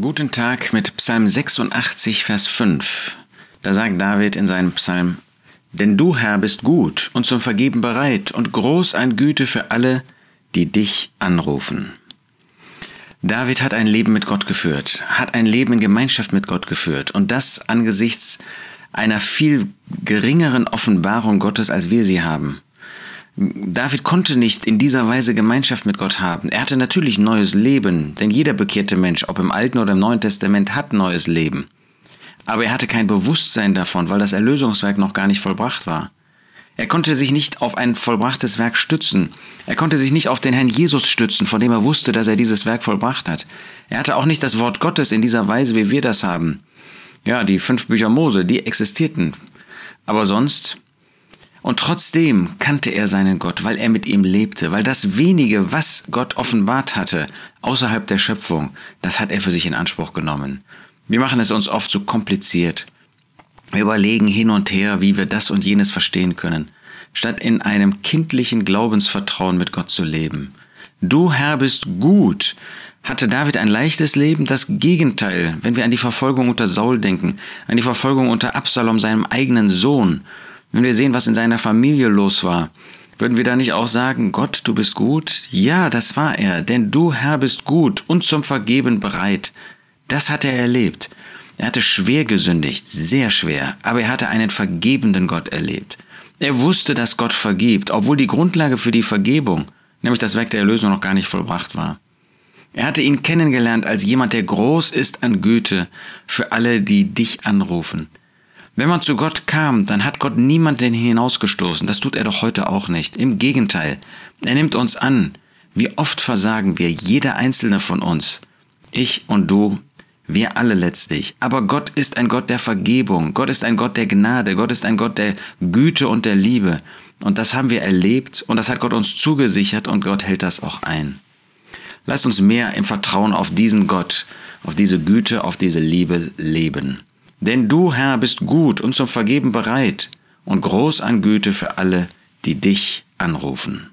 Guten Tag mit Psalm 86, Vers 5. Da sagt David in seinem Psalm, Denn du, Herr, bist gut und zum Vergeben bereit und groß an Güte für alle, die dich anrufen. David hat ein Leben mit Gott geführt, hat ein Leben in Gemeinschaft mit Gott geführt und das angesichts einer viel geringeren Offenbarung Gottes, als wir sie haben. David konnte nicht in dieser Weise Gemeinschaft mit Gott haben. Er hatte natürlich neues Leben, denn jeder bekehrte Mensch, ob im Alten oder im Neuen Testament, hat neues Leben. Aber er hatte kein Bewusstsein davon, weil das Erlösungswerk noch gar nicht vollbracht war. Er konnte sich nicht auf ein vollbrachtes Werk stützen. Er konnte sich nicht auf den Herrn Jesus stützen, von dem er wusste, dass er dieses Werk vollbracht hat. Er hatte auch nicht das Wort Gottes in dieser Weise, wie wir das haben. Ja, die fünf Bücher Mose, die existierten. Aber sonst und trotzdem kannte er seinen Gott, weil er mit ihm lebte, weil das wenige, was Gott offenbart hatte, außerhalb der Schöpfung, das hat er für sich in Anspruch genommen. Wir machen es uns oft so kompliziert. Wir überlegen hin und her, wie wir das und jenes verstehen können, statt in einem kindlichen Glaubensvertrauen mit Gott zu leben. Du Herr bist gut. Hatte David ein leichtes Leben? Das Gegenteil, wenn wir an die Verfolgung unter Saul denken, an die Verfolgung unter Absalom, seinem eigenen Sohn, wenn wir sehen, was in seiner Familie los war, würden wir da nicht auch sagen, Gott, du bist gut? Ja, das war er, denn du, Herr, bist gut und zum Vergeben bereit. Das hat er erlebt. Er hatte schwer gesündigt, sehr schwer, aber er hatte einen vergebenden Gott erlebt. Er wusste, dass Gott vergibt, obwohl die Grundlage für die Vergebung, nämlich das Werk der Erlösung, noch gar nicht vollbracht war. Er hatte ihn kennengelernt als jemand, der groß ist an Güte für alle, die dich anrufen. Wenn man zu Gott kam, dann hat Gott niemanden hinausgestoßen. Das tut er doch heute auch nicht. Im Gegenteil, er nimmt uns an. Wie oft versagen wir, jeder einzelne von uns. Ich und du, wir alle letztlich. Aber Gott ist ein Gott der Vergebung. Gott ist ein Gott der Gnade. Gott ist ein Gott der Güte und der Liebe. Und das haben wir erlebt und das hat Gott uns zugesichert und Gott hält das auch ein. Lasst uns mehr im Vertrauen auf diesen Gott, auf diese Güte, auf diese Liebe leben. Denn du, Herr, bist gut und zum Vergeben bereit und groß an Güte für alle, die dich anrufen.